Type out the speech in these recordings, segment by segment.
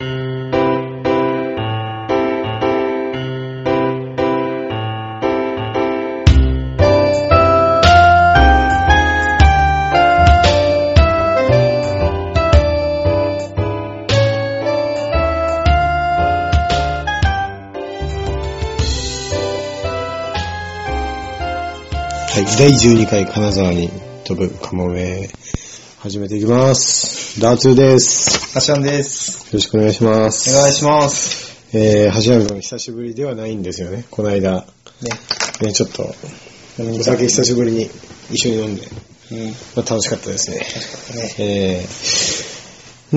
はい、第12回金沢に飛ぶカモメ、始めていきます。ダーツーです。アシャンです。よろしくお願いします。お願いします。えー、橋原君久しぶりではないんですよね。この間、ね。ね、ちょっと、お酒久しぶりに一緒に飲んで、うん。まあ、楽しかったですね。ね。え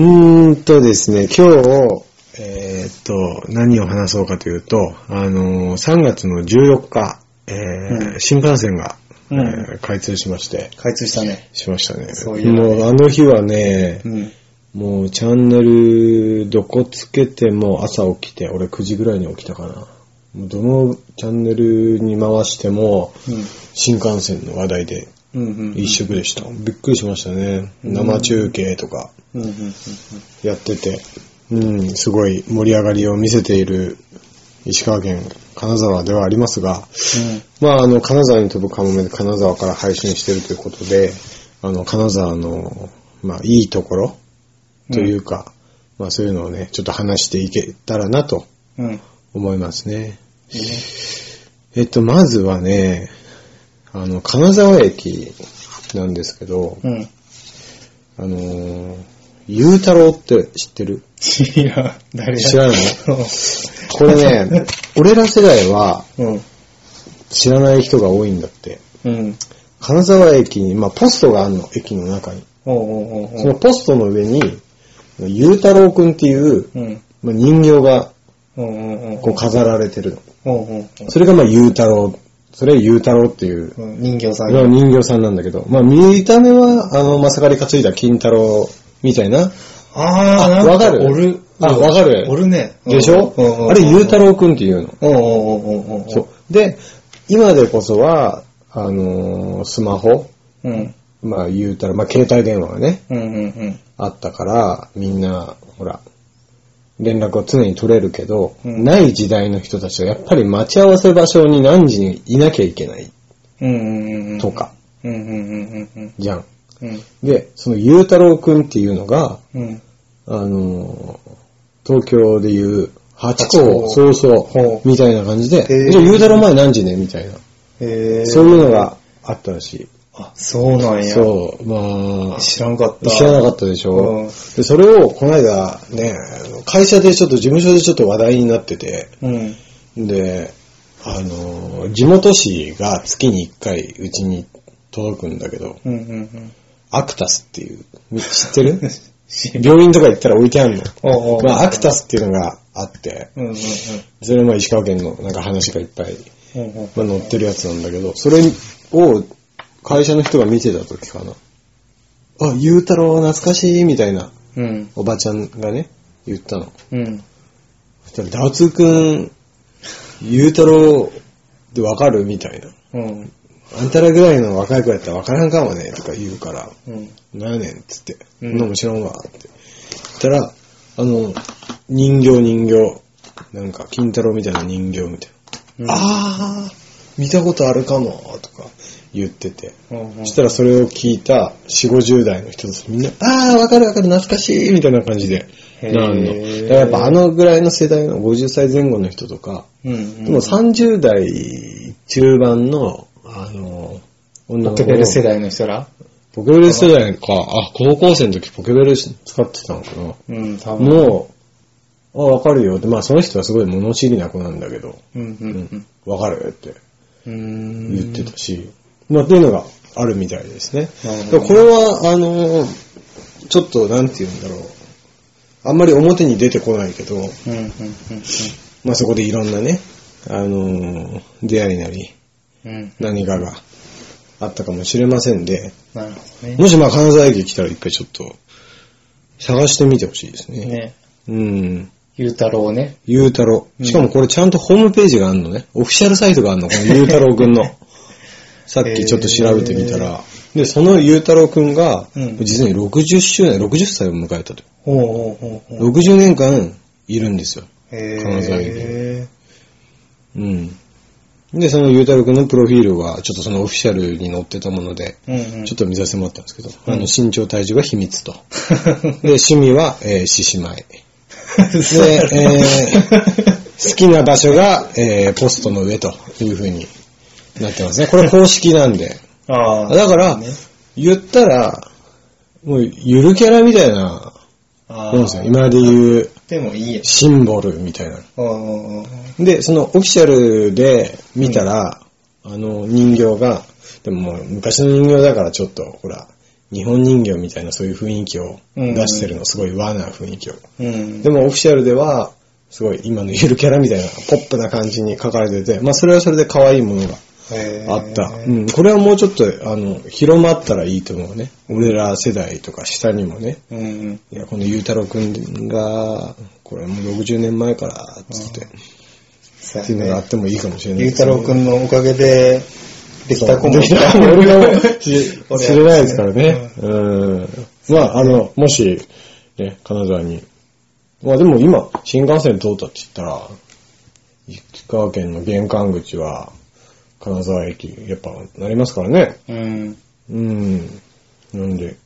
ー、うーんとですね、今日、えーっと、何を話そうかというと、あのー、3月の14日、えーうん新幹線が、うんえー開通しまして、開通したね。しましたね。そういうのねもうあの日はね、うん。もうチャンネルどこつけても朝起きて、俺9時ぐらいに起きたかな。もうどのチャンネルに回しても、うん。新幹線の話題でうんうん。一色でした。びっくりしましたね。うん生中継とかうんうんうんやってて、うん、すごい盛り上がりを見せている石川県金沢ではありますが、まあ、あの、金沢に飛ぶカモメで金沢から配信してるということで、あの、金沢の、まあ、いいところというか、まあ、そういうのをね、ちょっと話していけたらなとうん。うん。思いますね。いいね。えっと、まずはね、あの、金沢駅なんですけど、うん。あのー、ゆうたろうって知ってる？いや、誰知らない？これね、俺ら世代はうん。知らない人が多いんだって。うん。金沢駅に、まあ、ポストがあるの、駅の中に。おうおうおうおうそのポストの上に、ゆうたろうくんっていう、人形がこう飾られてるの。それがまあ、ゆうたろう。それゆうたろうっていう、うん人形さんまあ人形さんなんだけど、まあ、見た目は、あの、まさかり担いだ金太郎みたいな。あー、なんわかる？おる。あわかる？おるね。でしょ？あれ、ゆうたろうくんっていうの。で、今でこそは、あのースマホ、うん。まあ言うたら、まあ携帯電話がね、うんうんうん。あったから、みんな、ほら、連絡を常に取れるけど、うんない時代の人たちはやっぱり待ち合わせ場所に何時にいなきゃいけないうんうんうんうん。と。か、うんうんうんうんうん。じゃん。うん。で、そのゆうたろうくんっていうのが、うん。あのー東京でいう、八八甲、甲そうそほう、みたいな感じで、じゃあゆうたろう前何時ねみたいな。そういうの。があったらしい。あ、そうなんや。そう、まあ、知らんかった。知らなかったでしょ、うんでそれをこの間ね、会社でちょっと事務所でちょっと話題になってて、うん。で、あの、地元紙が月に1回うちに届くんだけど、うんうんうん。アクタスっていう、知ってる？病院とか行ったら置いてあるの。おうおうまあ、アクタスっていうのがあって、うんうんうん。それはまあ石川県のなんか話がいっぱい、まあ、載ってるやつなんだけど、それを会社の人が見てた時かな。あ、ゆうたろう懐かしいみたいなうん。おばちゃんがね、言ったの。うん。そしたら、ダーツーくん、ゆうたろうってわかるみたいな。うん。あんたらぐらいの若い子やったらわからんかもね、とか言うから、うん。なんやねんっつって、うんそんなもん知らんわ、って。言ったら、あの、人形人形、なんか、金太郎みたいな人形みたいうんな。あー、見たことあるかも、とか言ってて。うんそしたらそれを聞いた4、50代の人たちみんな、あー、わかるわかる、懐かしい、みたいな感じで、なんの。だからやっぱあのぐらいの世代の50歳前後の人とか、うんうん。でも30代中盤の、あの、女の子ポケベル世代の人ら？ポケベル世代か、あ、高校生の時ポケベル使ってたのかな。うん、多分。もう、あ、わかるよって、まあその人はすごい物知りな子なんだけど、うんううんかるって。言ってたし、まあっていうのがあるみたいですね。これは、あの、ちょっとなんて言うんだろう。あんまり表に出てこないけど、まあそこでいろんなね、あの、出会いなり。何かがあったかもしれませんで、ね。もしまあ金沢駅来たら一回ちょっと探してみてほしいですね。ね。うん。ゆうたろうね。ゆうたろう。しかもこれちゃんとホームページがあるのね。オフィシャルサイトがあるの、このゆうたろうくんの。さっきちょっと調べてみたら、で、そのゆうたろうくんが、うん実に60周年、60歳を迎えたと。ほうほうほうほう。60年間いるんですよ。へ金沢駅え。うん。で、そのゆうたろうくんのプロフィールは、ちょっとそのオフィシャルに載ってたもので、うんうん。ちょっと見させてもらったんですけど、うんあの、身長体重が秘密と。で、趣味は、えー、獅子舞。で、えー好きな場所が、えーポストの上という風になってますね。これ公式なんで。ああ。だからね、言ったら、もう、ゆるキャラみたいなあもんですよ。今で言う、でもいいや。シンボルみたいな。ああ。で、そのオフィシャルで見たら、あの人形が、でももう昔の人形だからちょっと、ほら、日本人形みたいなそういう雰囲気を出してるの、すごい和な雰囲気を。うん。でもオフィシャルでは、すごい今のゆるキャラみたいなポップな感じに書かれてて、まあそれはそれで可愛いものがあった。うん、これはもうちょっと、あの、広まったらいいと思うね。俺ら世代とか下にもね。うんうん。いや、このゆうたろうくんが、これもう60年前から、つって、っていうのがあってもいいかもしれないゆうたろうくんのおかげで、できた子もできた俺が 知れないですからね。うん。まあ、あの、もし、ね、金沢に。まあでも今、新幹線通ったって言ったら、石川県の玄関口は、金沢駅、やっぱなりますからね。うん。うん。なんで、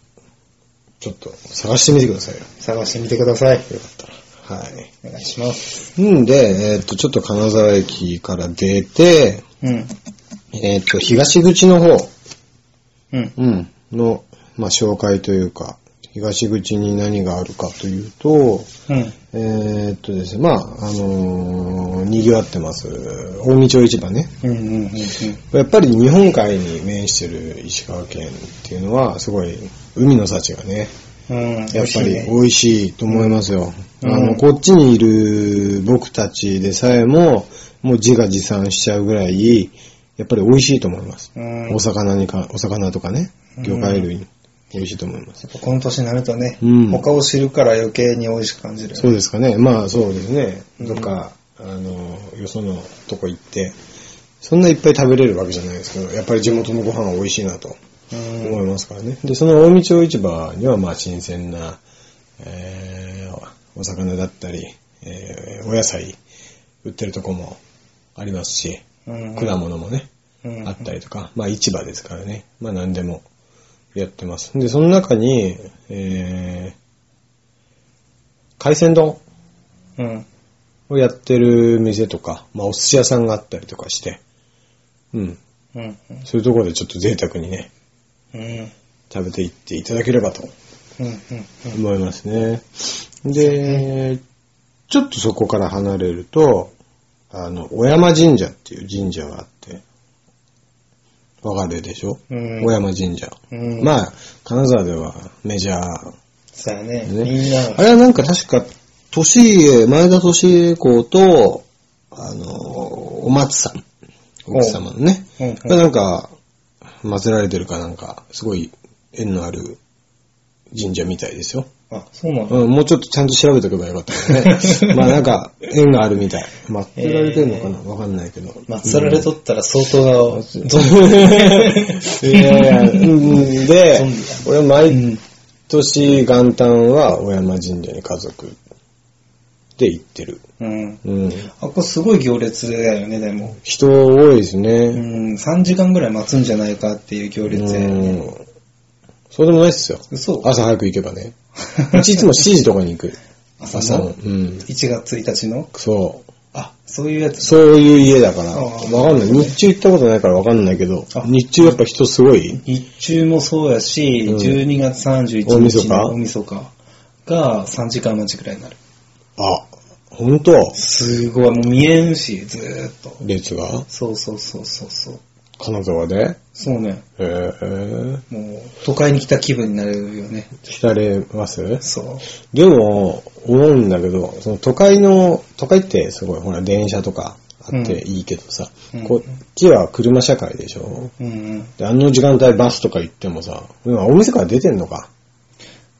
ちょっと探してみてくださいよ。探してみてください。よかったら。はい。お願いします。んで、えっ、と、ちょっと金沢駅から出て、うん。えっ、と、東口の方、うん。うん、の、まあ、紹介というか、東口に何があるかというと、うん。えーっとですね、まあ、あのー賑わってます、大見町市場ね。うんうんうんうん。やっぱり日本海に面してる石川県っていうのは、すごい、海の幸がね、うん。やっぱり美味しいと思いますよ。うんあの、こっちにいる僕たちでさえも、もう自画自賛しちゃうぐらい、やっぱり美味しいと思います。うん。お魚にか、お魚とかね、うん魚介類、美味しいと思います。やっぱこの年になるとね、うん他を知るから余計に美味しく感じる。そうですかね。まあそうですね。うんどっか、あの、よそのとこ行って、そんないっぱい食べれるわけじゃないですけど、やっぱり地元のご飯は美味しいなとうん。思いますからね。で、その大道町市場にはまあ新鮮な、えー、お魚だったり、えー、お野菜売ってるとこもありますし、うん果物もね、うんあったりとか、まあ市場ですからね。まあ何でもやってます。で、その中に、えー、海鮮丼うん。をやってる店とか、まあお寿司屋さんがあったりとかして、うん。うん。そういうところでちょっと贅沢にね、うん。食べていっていただければとうん。うん。思いますね。で、ちょっとそこから離れると、あの、小山神社っていう神社があって、わかるでしょ、うん小山神社。うん。まあ、金沢ではメジャー。そうやね。ねみんな、あれはなんか確か、年家、前田利家公と、あの、お松さん、奥様のね、がなんか、祀られてるかなんか、すごい縁のある神社みたいですよ。あ、そうなんだ。うん、もうちょっとちゃんと調べとけばよかったよね。まあなんか、縁があるみたい。祀られてるのかなわ、かんないけど。祀られとったら相当な、ゾ ンいやいや、うんで俺毎年元旦は小山神社に家族で行ってる。うん。うん。あ、これすごい行列だよね、でも。人多いですうね。ん、3時間ぐらい待つんじゃないかっていう行列ね。うん。そうでもないっすよ。嘘朝早く行けばね。うちいつも7時とかに行く。朝 朝の。のうん。1月1日の？そう。あ、そういうやつ。そういう家だから、あわあかんない。日中行ったことないからわかんないけどあ、日中やっぱ人すごい日中もそうやし、うん12月31日の大晦日が3時間待ちくらいになる。あ、ほんとすごい、もう見えんし、ずーっと。列が？そうそうそうそうそう。金沢で？そうね。へえ。もう、都会に来た気分になるよね。浸れます？そう。でも、思うんだけど、その都会の、都会ってすごい、ほら、電車とかあっていいけどさ、うんこっちは車社会でしょ？うんうん。で、あの時間帯バスとか行ってもさ、今お店から出てんのか？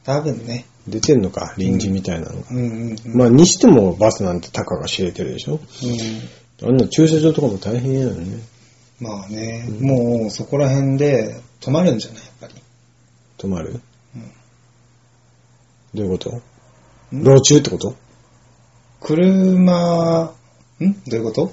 多分ね。出てんのか？臨時みたいなのが。うんうんうん。まあ、にしてもバスなんて高が知れてるでしょ？うんあんな駐車場とかも大変やよね。まあね、もうそこら辺で、止まるんじゃない？やっぱり。止まる？うん。どういうこと？ん？路中ってこと？車、ん？どういうこと？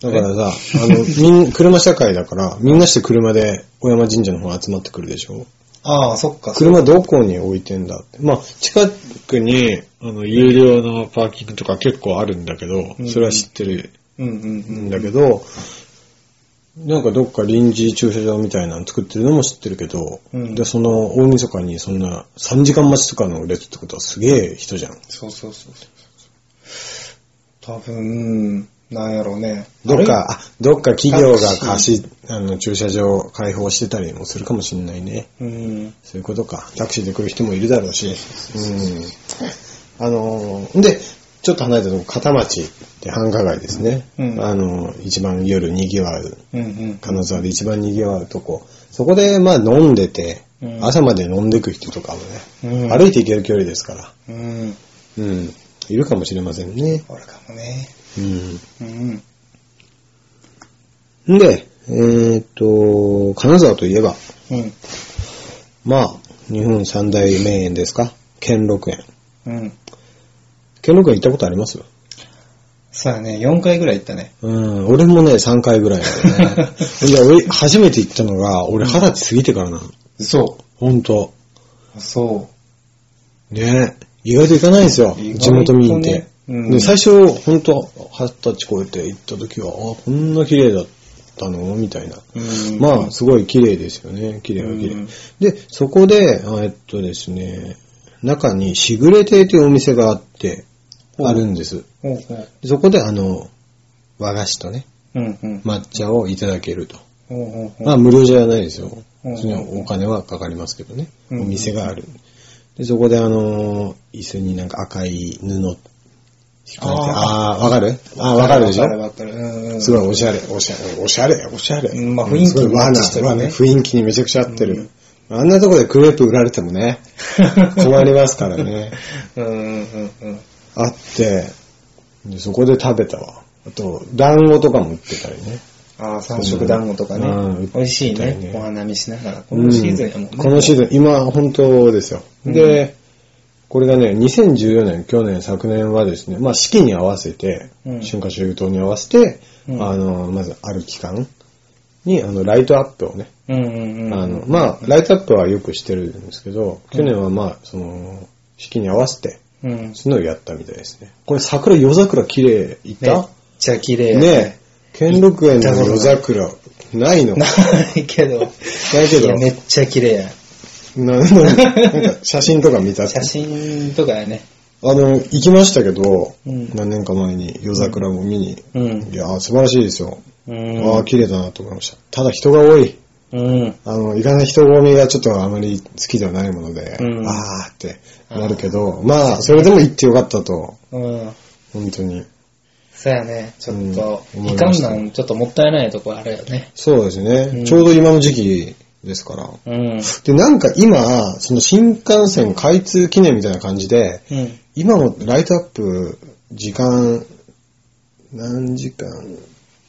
だからさ、あの、みん、車社会だから、みんなして車で小山神社の方集まってくるでしょ？ああ、そっか。車どこに置いてんだ？って。まあ、近くに、あの、有料のパーキングとか結構あるんだけどう、ん。それは知ってるうんうんうん。ん。だけど、なんかどっか臨時駐車場みたいなの作ってるのも知ってるけど、うんで、その大晦日にそんな3時間待ちとかの列ってことはすげえ人じゃん。そうそうそう。多分、なんやろうね。どっか、あ、どっか企業が貸し、あの、駐車場開放してたりもするかもしれないね。うん。そういうことか。タクシーで来る人もいるだろうし。うん。あのー、で、ちょっと離れたとこ、片町って繁華街ですね。うんあの、一番夜賑わう、うんうん。金沢で一番賑わうとこ。そこで、まあ飲んでて、うん朝まで飲んでく人とかもね、うん歩いて行ける距離ですから。うん。うん。いるかもしれませんね。あれかもね。うん。うん。で、えーっと、金沢といえば、うん。まあ、日本三大名園ですか？兼六園。うん。兼六園行ったことあります？そうやね。4回ぐらい行ったね。うん、俺もね、3回ぐらいだよね。いや、俺、初めて行ったのが、俺二十歳過ぎてからな。そほんと。う。そね意外と行かないんですよ意外とね。地元民って。うんで最初、ほんと、二十歳超えて行った時は、あ、こんな綺麗だったの？みたいな。う。うん。まあ、すごい綺麗ですよね。綺麗は綺麗。うんで、そこで、あえっとですね、中にしぐれ亭というお店があって、あるんです。そこで、あの、和菓子とね、うんうん。抹茶をいただけると。まあ、無料じゃないですよ。お金はかかりますけどね。うんお店がある。で、そこであのー椅子になんか赤い布、引かれて、ああー、わかる？ああー、わかるでしょ？すごいおしゃれ、おしゃれ、おしゃれ、おしゃれ。うんまあ雰囲気にてる雰囲気にめちゃくちゃ合ってる。あんなとこでクレープ売られてもね、困りますからね。うんうんうんうん。あって、でそこで食べたわ。あと、団子とかも売ってたりね。ああ、三色団子とかうんね。美味しいね。ねお花見しながら。このシーズンやもんね。うんこのシーズン、今、本当ですよ。うんで、これがね、2014年、去年、昨年はですね、まあ、四季に合わせて、うん春夏秋冬に合わせて、うんあの、まず、ある期間に、あの、ライトアップをね、うんうんうん。あの、まあ、ライトアップはよくしてるんですけど、去年はまあ、その、四季に合わせて、うん。そういうのをやったみたいですね。これ、桜、夜桜綺麗、いめったちゃ綺麗やねえ、兼六園の夜桜、ないの？なないけど。いけど？めっちゃ綺麗や。ななんか写真とか見た？写真とかやね。あの、行きましたけど、うん何年か前に夜桜を見に。うんいやー、素晴らしいですよ。うん。ああ、綺麗だなと思いました。ただ人が多い。うん。あの、行かない人混みがちょっとあまり好きではないもので、うんあーってなるけど、まあ、それでも行ってよかったと、うん。本当に。そうやね。ちょっと、うんいかんなん、ちょっともったいないとこあるよね。そうですね、うんちょうど今の時期ですから。うん。で、なんか今、その新幹線開通記念みたいな感じで、うん。今もライトアップ、時間、何時間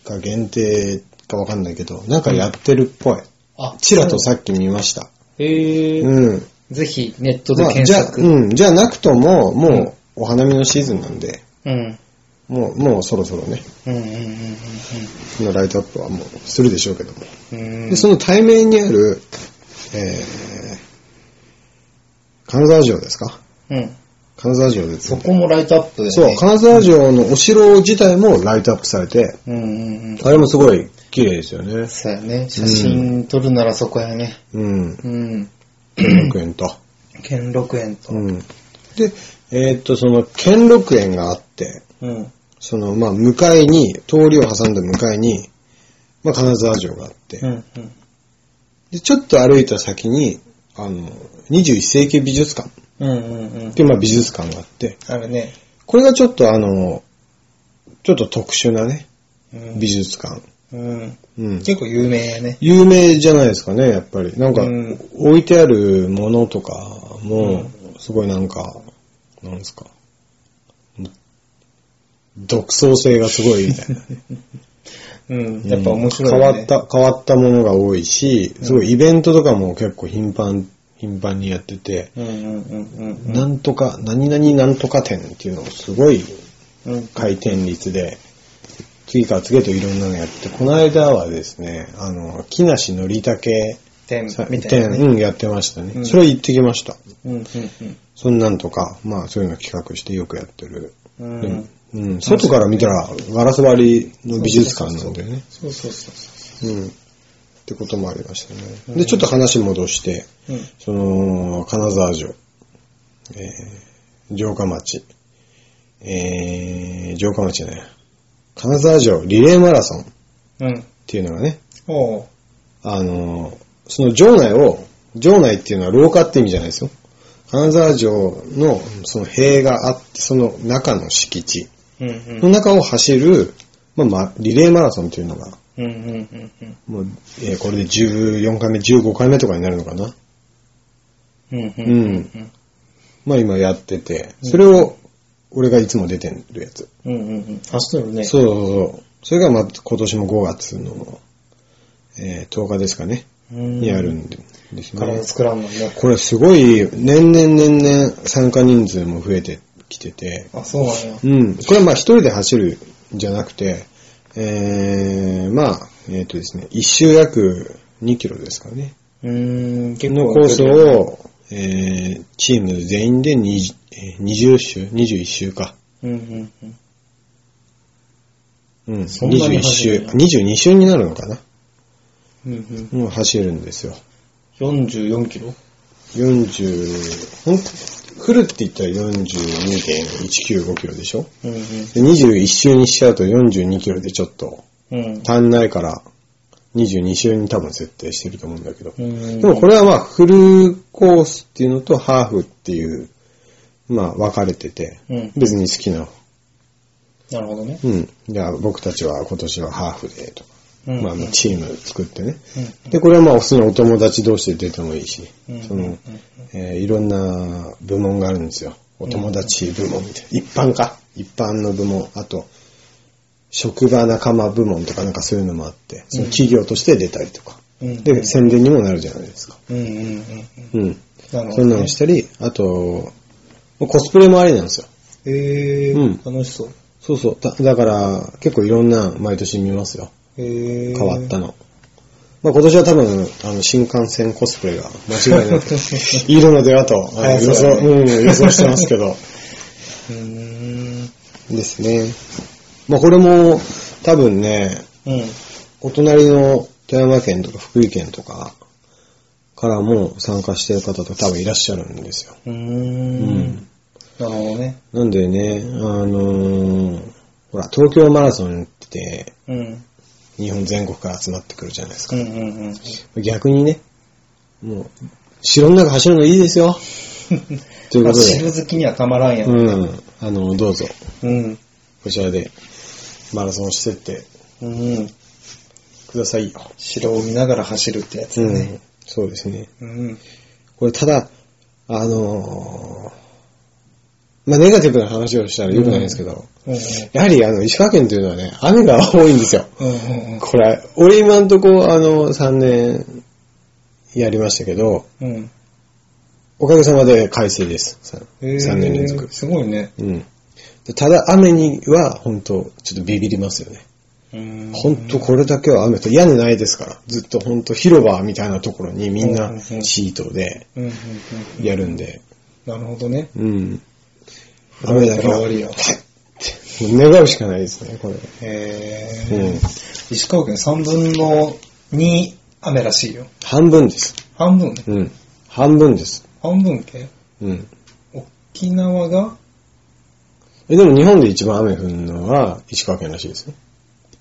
か限定かわかんないけど、なんかやってるっぽい。あ、チラとさっき見ました。へえ、うん。ぜひ、ネットでまあ、検じゃ。うん、じゃなくとも、もう、お花見のシーズンなんで、うん。もう、もうそろそろね、うんうんうんこのライトアップはもうするでしょうけども。うんうん。で、その対面にある、えー、金沢城ですか？うん。金沢城です、そこもライトアップだよそう、ね。金沢城のお城自体もライトアップされて、うんうんうん。あれもすごい綺麗ですよね。そうやね。写真撮るならそこやね。うん。うん。兼六園と。兼六園と。うん。で、えーっと、その兼六園があって、うん。その、まあ、向かいに、通りを挟んだ向かいに、まあ、金沢城があって、うんうん。で、ちょっと歩いた先に、あの、21世紀美術館っうんうんうん。ていう、まあ、美術館があって、あるね。これがちょっとあの、ちょっと特殊なね、うん美術館。うん。うん。結構有名やね。有名じゃないですかね、やっぱり。なんか、うん置いてあるものとかも、すごいなんか、なんですか。独創性がすごいみたいな。うん。やっぱ面白いね。わった、変わったものが多いし、すごいイベントとかも結構頻繁、頻繁にやってて、うんうんうんうんなんとか、何々なんとか店っていうのをすごいうん。うん。回転率で、次から次へといろんなのやって、この間はですね、あの、木梨のりたけ点さみたいなね。店うん、やってましたね。うんそれ行ってきました。うんうんそんなんとか、まあそういうの企画してよくやってる。うん。うん。うん、外から見たらガラス張りの美術館なんだよね。そうそうそううん。ってこともありましたね。で、ちょっと話戻して、そう。その、金沢城、えー、城下町、えー、城下町じゃない、金沢城リレーマラソンっ。ていうのがね、おう。あのー、その城内を、城内っていうのは廊下って意味じゃないですよ。金沢城のその塀があって、その中の敷地。の中を走る、まあ、ま、リレーマラソンっていうのが、うんうんうんうん。もう、えーこれで14回目、15回目とかになるのかな？うんうんうんまあ今やってて、それを、俺がいつも出てるやつ。うんうんうん。走ってるね。そうそうそう。それがまあ今年も5月の、えー10日ですかね、うん。にあるんでですね。体作らんのね。これすごい、年々年々参加人数も増えてきてて、あ、そうなんや。うん。これはまあ一人で走るんじゃなくて、えー、まあ、えっ、とですね、一周約2キロですかね。うーん、結のコースを、えー、チーム全員で 20, えー20周 ?21 周か。うんうんうん。うん。そんなに21周。走るんや22周になるのかな？うんうん。もう走るんですよ。44キロ？40、ほんフルって言ったら42.195キロでしょ？うんで ?21 周にしちゃうと42キロでちょっとうん。うん。足んないから、22周に多分設定してると思うんだけど。うんでもこれはまあフルコースっていうのとハーフっていう、まあ分かれてて、うん。別に好きななるほどね。うん。じゃあ僕たちは今年はハーフでとか、うん。まあまあチーム作ってね。うん。で、これはまあ普通にお友達同士で出てもいいし、うんその、えーいろんな部門があるんですよ。お友達部門みたいな。一般か。一般の部門。あと、職場仲間部門とかなんかそういうのもあって、その企業として出たりとか。うん。で、宣伝にもなるじゃないですか。うんうんうんうん。うん。なるほどね。そんなのしたり、あと、コスプレもありなんですよ。へえうん楽しそう。そうそう。だだから、結構いろんな毎年見ますよ。変わったの。まあ今年は多分、あの、新幹線コスプレが間違いなく いるのではと、予想、ねうん、予想してますけど。ですね。まあこれも、多分ね、うん。お隣の富山県とか福井県とかからも参加してる方と多分いらっしゃるんですよ。うー。うんん。なるほどね。なんでね、あのーほら、東京マラソンってうん。日本全国から集まってくるじゃないですかうんうんうん。逆にね、もう、城の中走るのいいですよ。ということ走で、る好きにはたまらんやん。うん、あの、どうぞ、うん。こちらでマラソンしてってうん。くださいよ。城を見ながら走るってやつね。ん、そうですね。うん。これ、ただ、あのーまあ、ネガティブな話をしたら良くないんですけど、うん。やはり、あの、石川県というのはね、雨が多いんですよ。うんうんうん。これ、俺今んとこ、あの、3年やりましたけど、うん。おかげさまで快晴です。へー3年連続。すごいね。うん。でただ雨には本当ちょっとビビりますよね。うん本当これだけは雨と屋根ないですから、ずっと本当広場みたいなところにみんうんなうんうんシートでうんうんうん。やるんで、なるほどね。うん。雨だけは、終わりよ願うしかないですね、これ。へーうん。石川県3分の2雨らしいよ。半分です。半分？ね。うん。半分です。半分けうん。沖縄が？えでも日本で一番雨降るのは石川県らしいですよ。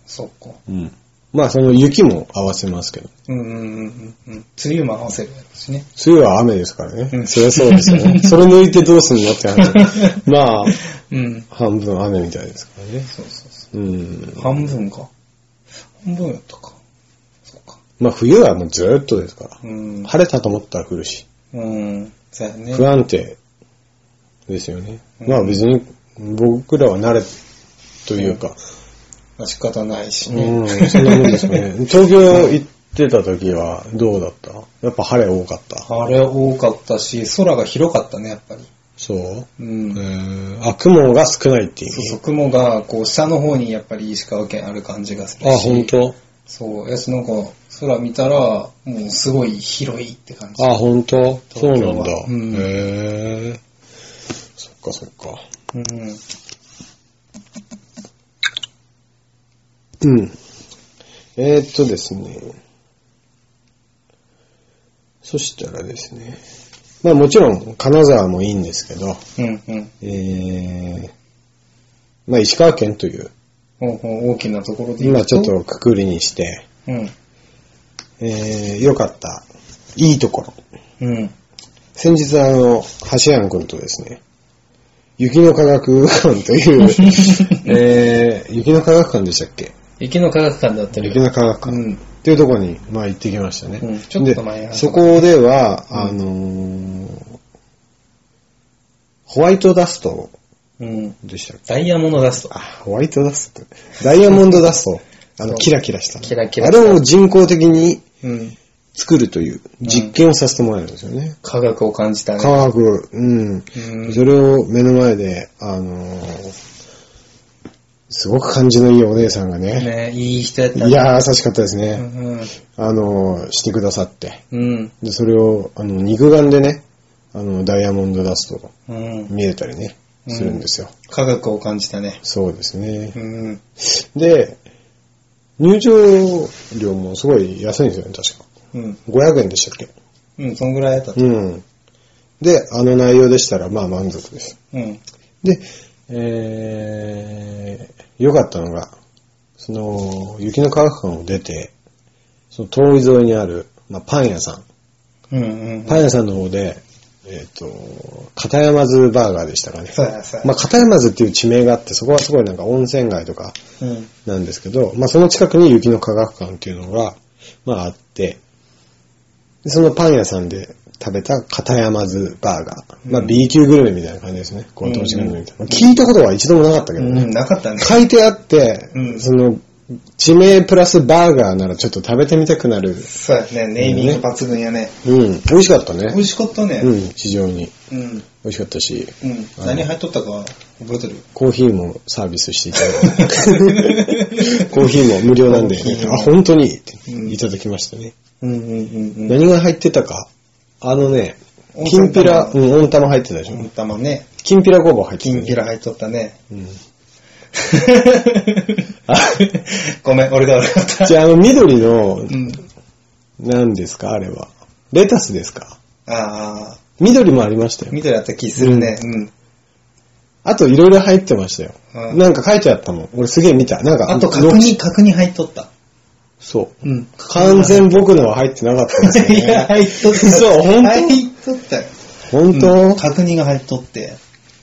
そっか。うん。まあその雪も合わせますけど。うんうんうんうんうん。梅雨も合わせるしね。梅雨は雨ですからね。うんそりゃそうですよね。それ抜いてどうすんのって話。まあ、うん。半分雨みたいですからね。そうそうそう。うん。半分か。半分やったか。そっか。まあ冬はもうずーっとですから。うん。晴れたと思ったら降るし。うん。そうやね。不安定ですよね。うんまあ別に僕らは慣れというか、まあ仕方ないしうね。ん、そんなもんですかね。東京行ってた時はどうだった？やっぱ晴れ多かった？あれ多かったし、空が広かったね、やっぱり。そう、うん。えー、あ、雲が少ないっていうそうそう、雲が、こう、下の方にやっぱり石川県ある感じがするし。あ、本当？そう。やし、なんか、空見たら、もうすごい広いって感じ。あ、本当？そうなんだ。うんへえ。そっかそっか。うん。うん。えー、っとですね。そしたらですね。まあもちろん金沢もいいんですけど、うん、うん。えー、まあ石川県という、ほうほう大きなところで今ちょっとくくりにして、うん。えー、良かった、いいところ。うん。先日あの、橋庵君とですね、雪の科学館という、えー、雪の科学館でしたっけ？雪の科学館だったり。雪の科学館。うん。っていうところに、まあ行ってきましたね。うんちょっと前にで、そこでは、あのーホワイトダストうん。でしたっけ？ダイヤモンドダスト。あ、ホワイトダスト。ダイヤモンドダスト。あの、キラキラした。キラキラあれを人工的にうん。作るという実験をさせてもらえるんですよね。科学を感じたね。科学、うん。うんそれを目の前で、あのーすごく感じのいいお姉さんがね、ねいい人やったね。いやー優しかったですうね。んあのーしてくださって。うん。うん。で、それを、あの、肉眼でね、あの、ダイヤモンドダスト。見えたりね、するんですよ。科学を感じたね。そうですねう。ん。で、入場料もすごい安いんですよね、確か。うん。500円でしたっけ？うん、そんぐらいやったと。うん。で、あの内容でしたら、まあ満足です。うん。で、えー、良かったのが、その、雪の科学館を出て、その通り沿いにある、まあ、パン屋さん。うんうん。パン屋さんの方で、えっ、と、片山津バーガーでしたかね。そうや、そうや。まあ、片山津っていう地名があって、そこはすごいなんか温泉街とかうん。なんですけど、まあ、その近くに雪の科学館っていうのが、まあ、あって、でそのパン屋さんで食べた片山津バーガー。まあ、うん B 級グルメみたいな感じですね。ご当地グルメみた聞いたことは一度もなかったけどね。うん、なかったね。書いてあって、うんその、地名プラスバーガーならちょっと食べてみたくなる。そうやね、ネーミング抜群やね。うん、美味しかったね。美味しかったね。うん、非常にうん。美味しかったし、うん。何入っとったか覚えてる？コーヒーもサービスしていただいて。コーヒーも無料なんでコーヒー、もあ、本当に？ってうんいただきましたね。うんうんうんうん。何が入ってたか。あのね、温きんぴら、玉うん、温玉入ってたでしょ。温玉ね。きんぴらごぼう入ってたね。きんぴら入っとったね。うん。ごめん、俺が悪かった。じゃあ、あの緑のう、ん。何ですか？あれは。レタスですか？ああ、緑もありましたよ。緑だった気するね。うん。あといろいろ入ってましたよ。うんなんか書いてあったもん。俺すげえ見た。なんか、あと、角ろ煮、角煮入っとった。そう。うん。完全僕のは入ってなかったですよ いや、ね。入っとった。そう本当入っとったよ。本当、うん角煮が入っとって。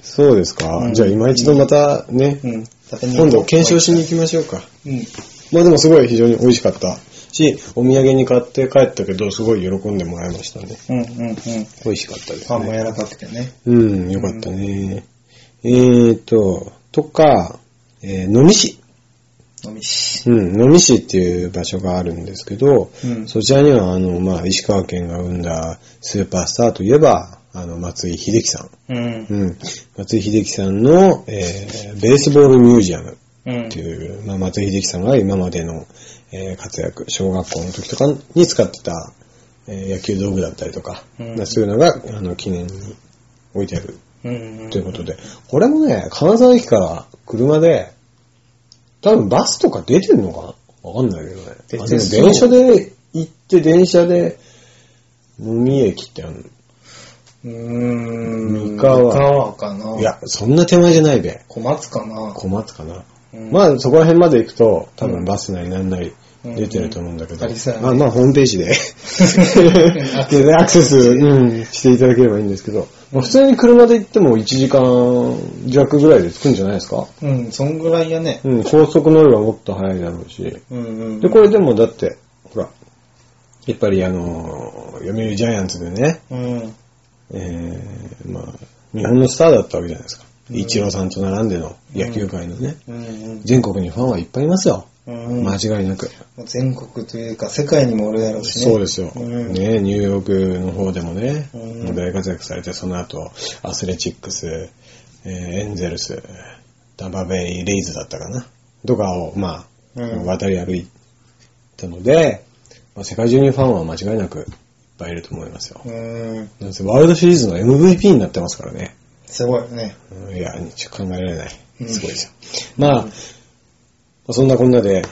そうですか、うんじゃあ今一度またね、うん。今度検証しに行きましょうか。うん。まあでもすごい非常に美味しかったし、お土産に買って帰ったけど、すごい喜んでもらいましたね。うんうんうん。美味しかったですね。パンも柔らかくてね。うん、よかったね。えーと、とか、えー、飲み市。飲みし。うん、飲み市っていう場所があるんですけど、うんそちらには、あの、まあ、石川県が生んだスーパースターといえば、あの、松井秀喜さん。うん。うん。松井秀喜さんの、えー、ベースボールミュージアムうんって。いう、まあ、松井秀喜さんが今までの、えー活躍、小学校の時とかに使ってた、えー野球道具だったりとか、うんまあそういうのが、あの、記念に置いてあるうん。ということで、これもね、金沢駅から車で、多分バスとか出てんのかな？わかんないけどね。出てあでもそう電車で行って、電車で飲み駅ってあるうーん。三河三河かな。のいや、そんな手前じゃないべ。小松かな。小松かな。うんまあ、そこら辺まで行くと、多うん分バスなりなんなりうん出てると思うんだけど、うやねまあ、まあ、ホームページでアクセスでアクセス、うん、していただければいいんですけど、まあ、普通に車で行っても1時間弱ぐらいで着くんじゃないですか？うん、そんぐらいやね。うん、高速乗ればもっと早いだろうし。うんうん。で、これでもだって、ほら、やっぱりあの、読売ジャイアンツでね、うん。えー、まあ、日本のスターだったわけじゃないですか。イチローさんと並んでの野球界のね、うんうん。全国にファンはいっぱいいますよ。うん間違いなく。もう全国というか、世界にもおるやろうしね。そうですよ。うんね、ニューヨークの方でもね、うん大活躍されて、その後、アスレチックス、えーエンゼルス、タンパベイ、レイズだったかな。とかを、まあ、うん渡り歩いたので、まあ、世界中にファンは間違いなくいっぱいいると思いますよ。うん。なんせワールドシリーズの MVP になってますからね。すごいよね。うんいや、考えられない。うんすごいですよ。まあ、そんなこんなで、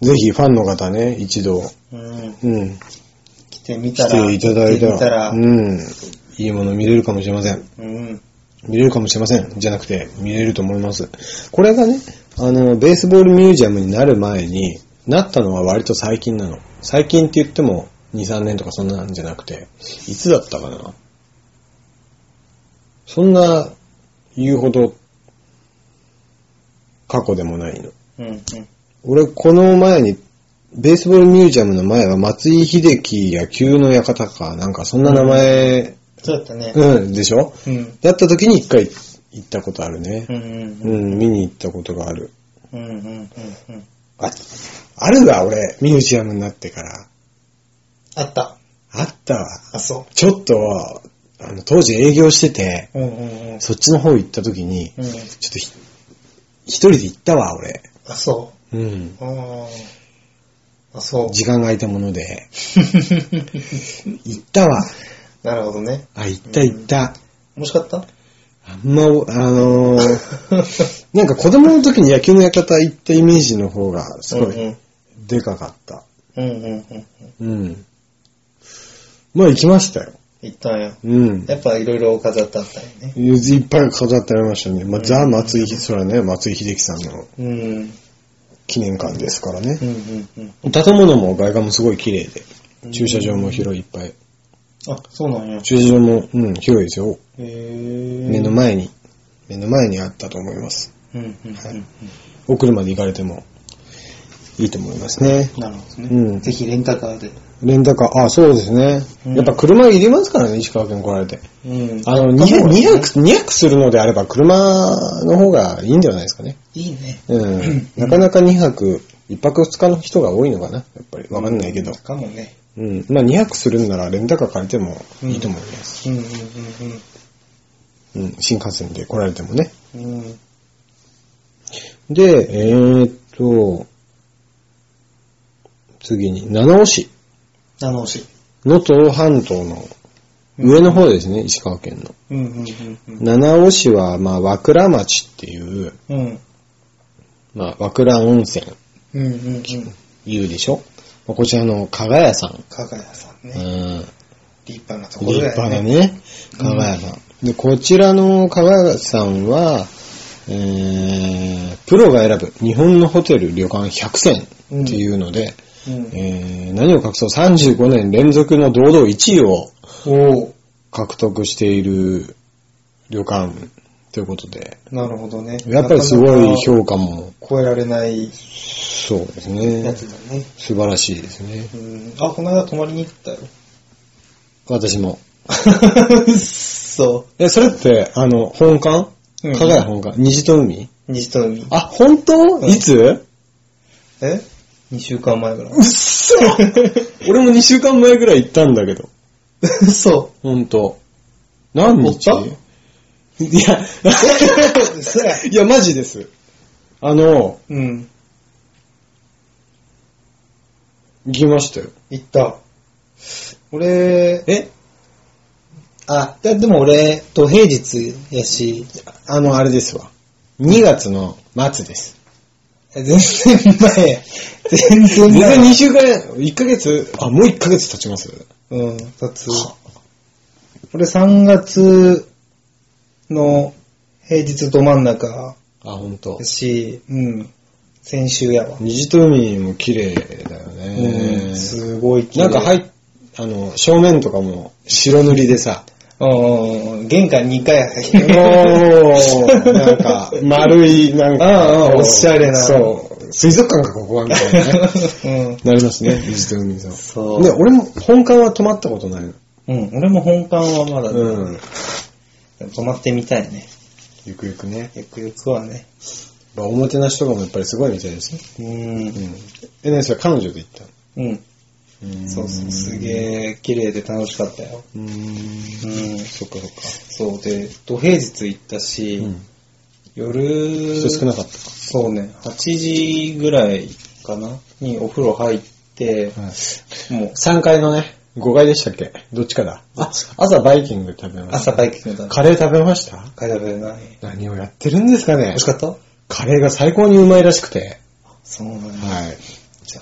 ぜひファンの方ね、一度、うん。うん、来てみたら。来ていただいたたら。うん、いいもの見れるかもしれません。うん。見れるかもしれません。じゃなくて、見れると思います。これがね、あの、ベースボールミュージアムになる前になったのは割と最近なの。最近って言っても、2、3年とかそんなんじゃなくて、いつだったかな？そんな、言うほど、過去でもないの。うん。うん。俺、この前に、ベースボールミュージアムの前は松井秀喜野球の館か、なんかそんな名前、そうだったね。うん、でしょ？うん。だった時に一回行ったことあるねう。ん。うん。うん、見に行ったことがある。うん。うん。うん。あ、あるわ、俺、ミュージアムになってから。あった。あったわ。あ、そちょっと、あの、当時営業してて、う。うん。うん。うん。そっちの方行った時に、うん。ちょっとひ一人で行ったわ、俺。あ、そうん。う。ああ。あ、そう。時間が空いたもので。行ったわ。なるほどね。あ、行った行った。面白かっあんま、あのー、なんか子供の時に野球の館行ったイメージの方がすごいでかかった。たうんうんうんうん。うん。まあ行きましたよ。行ったんや。うん。やっぱいろいろ飾ってあったんやね。いっぱい飾ってありましたね。まあ、ザ・松井、それはね、松井秀喜さんのうん。うん記念館ですからねう。んうん。建物も外観もすごい綺麗で、駐車場も広いいっぱい。あ、そうなんや。駐車場も、うん、広いですよ。へぇ目の前に、目の前にあったと思います。うんうんうん。はいお車で行かれてもいいと思いますね。なるほどね。うんぜひレンタカーで。レンタカー、あ、そうですね。うんやっぱ車いりますからね、石川県来られて。うんあの、2泊、2泊、2泊するのであれば車の方がいいんではないですかね。いいね。うん。なかなか2泊、1泊2日の人が多いのかなやっぱり。わかんないけど。かもね。うん。まあ2泊するんならレンタカー借りてもいいと思います。うんうんうん。新幹線で来られてもね。うんうん。うん。で、えーっと、次に、七尾市。七尾市。能登半島の上の方ですね、石川県の。うんうんうん七尾市は、まあ、和倉町っていう、うん。うん。まあ、和倉温泉うんうんうん。言うでしょ？まあこちらの加賀屋さん。かがやさんうね。ん。立派なところ立だよ派なね。ね、加賀屋さん。で、こちらの加賀屋さんは、えー、プロが選ぶ日本のホテル旅館100選っていうので、うん。えー、何を隠そう？35年連続の堂々1位を獲得している旅館ということで、なるほどね。やっぱりすごい評価も、超えられないそうですねや。つだね。素晴らしいですね。うん。あ、この間泊まりに行ったよ。私も。そえ、それって、あの、本館？うん加賀屋本館？虹と海？う。西と海。あ、本当？んいつ？え？?2 週間前ぐらい。うっそ俺も2週間前ぐらい行ったんだけど。そほんと。何日？本いや。いや、マジです。あの、うん。行きましたよ。行った。俺、え？あ、いやでも俺、土平日やし、あの、あれですわ。2月の末です。全然前や。全然全前。然2週間、1ヶ月、あ、もう1ヶ月経ちます？うん、二つ。俺3月の平日ど真ん中あ、ほんとや。し、うん、先週やわ。虹と海も綺麗だよね。うん、すごい綺麗なんか入っ、あの、正面とかも白塗りでさ、うん、玄関2回入 おー、なんか、丸い、なんか、おしゃれなそう、水族館かここはみたいなね。うん。なりますね、虹と海さん。そうで、俺も本館は泊まったことないの。うん、俺も本館はまだ、うん。泊まってみたいね。ゆくゆくね。ゆくゆくはね。まあおもてなしとかもやっぱりすごいみたいですよ。うんう。ん。え、何それ彼女で行ったの？うん。そうそう、すげえ綺麗で楽しかったよ。うーん。うん。そっかそっか。そうで、土平日行ったし、うん。夜、人少なかったか。そうね、8時ぐらいかなにお風呂入って、はい。もう3階のね、5階でしたっけ？どっちかだ。あ、朝バイキング食べました。朝バイキングだカレー食べました？帰られない。何をやってるんですかね美味しかった？カレーが最高にうまいらしくて。そうなんだ。はい。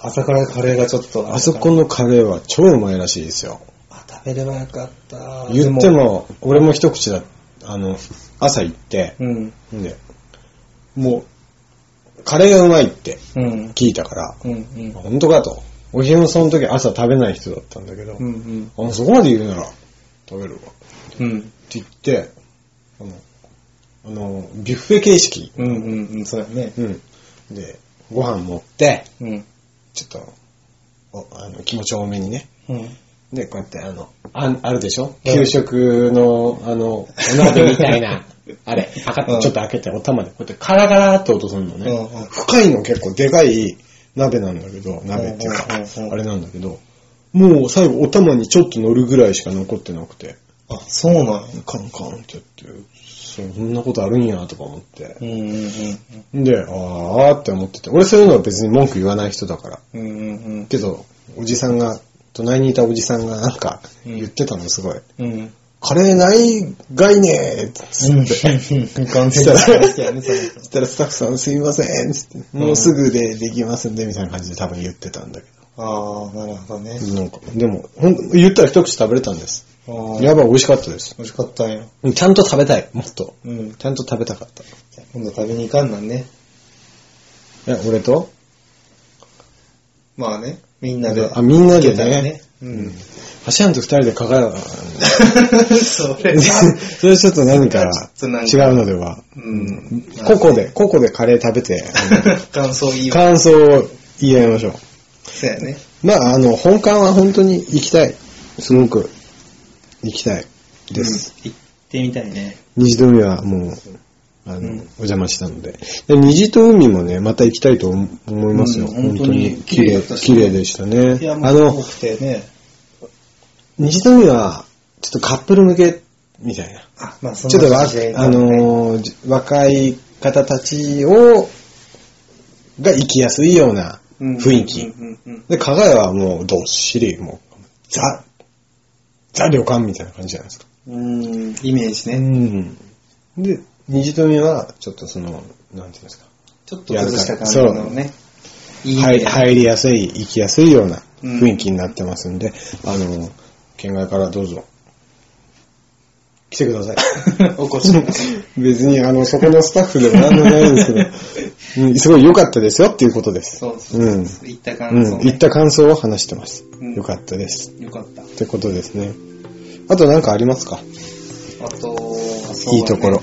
朝からカレーがちょっと。あそこのカレーは超うまいらしいですよ。あ、食べればよかった。言っても、俺も一口だ、あの、朝行って。うん。で、もう、カレーがうまいってうん。聞いたから、うん。うん。本当かと。お昼もその時朝食べない人だったんだけど、うん。あそこまで言うなら食べるわ。ってうん。言って、あの、あのビュッフェ形式。うん。うん。うん。そうやね。うん。で、ご飯持って、うん。ちょっと、おあの気持ち多めにね。うん。で、こうやって、あの、ああるでしょ？給食の、あの、お鍋みたいな、あれ、パカッうんとちょっと開けて、お玉で、こうやってカラカラって音するのね。うんうん深いの結構でかい鍋なんだけど、鍋っていうかあれなんだけど、もう最後お玉にちょっと乗るぐらいしか残ってなくて、あ、そうなんや。カンカンってやって、そんなことあるんやとか思って。う。ん。うん。で、あーって思ってて、俺そういうのは別に文句言わない人だから。うん。うん。けど、おじさんが、隣にいたおじさんがなんか言ってたのすごい。うん。カレーない概念つうん。って。完全にしたらスタッフさん。すいません。つって、もうすぐでできますん。でみたいな感じで多分言ってたん。だけああ、なるほどね。ど。なん。か、でも、ほん。言ったら一口食べれたん。です。やばい美味しかったです。美味しかったんや。ちゃんと食べたい、もっと。うん。ちゃんと食べたかった。じゃあ今度食べに行かんなんね。え、俺と？まあね、みんなで。あ、みんなで行けたらね。うん。橋庵と二人でかかる。それは、それちょっと何か違かうのでは。うん。個々で、個々でカレー食べて、感想言いわ。感想を言い合いましょう。そうやね。まあ、あの、本館は本当に行きたい。すごく行きたいです。うん。行ってみたいね。虹と海はもう、あの、うんお邪魔したので。で虹と海もね、また行きたいと思思いますよ。うん本当にに綺麗、綺麗でしたねいや、。もあの、ね。虹と海は、ちょっとカップル向けみたいな。あ、まあそちょっとあの若い方たちを、が行きやすいような雰囲気。で、加賀屋はもうどっしり、もう、ザ、ザ旅館みたいな感じじゃないですか。うん。うん、イメージうね。ん。で、虹と海は、ちょっとその、なんていうんですか。ちょっと崩した感じのね。いいね入入りやすい、行きやすいような雰囲気になってますんで、あの、県外からどうぞ、来てください。お越し。別に、あの、そこのスタッフでも何でもないんですけど、うんすごい良かったですよっていうことです。そうそううん。そう。行ったうん。感想、ね言った感想を話してますうん。良かったです。よかった。ってことですね。あと何かありますか？あと、そういいところ。。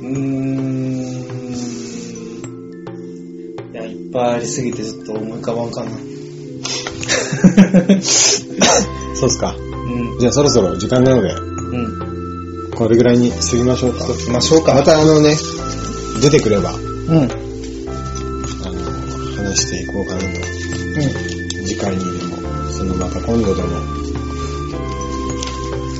うーん。いや、いっぱいありすぎてちょっと思い浮かばんかな。そうですか。うん。じゃあそろそろ時間なので、うん。これぐらいにしときましょうか。しましょうかまたあのね、出てくれば、あうん。の、話していこうかなと。次回にでも、そのまた今度でも、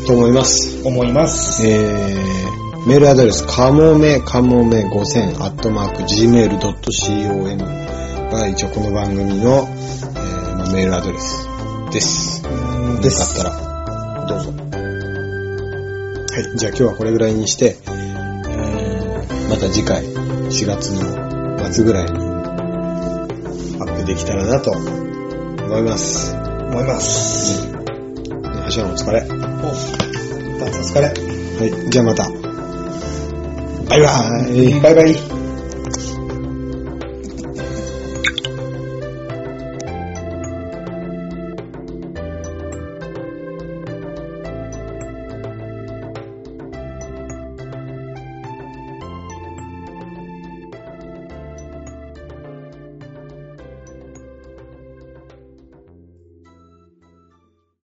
と思います。思います。えー、メールアドレス、かもめかもめ5000アットマーク gmail.com が一応この番組の、えーまあメールアドレスです。よかったら、どうぞ。はい、じゃあ今日はこれぐらいにして、えーまた次回、4月の末ぐらいに、アップできたらなと思います。思います。橋はお疲れ。お、お疲れ。はい、じゃあまた。バイバーイ。バイバイ。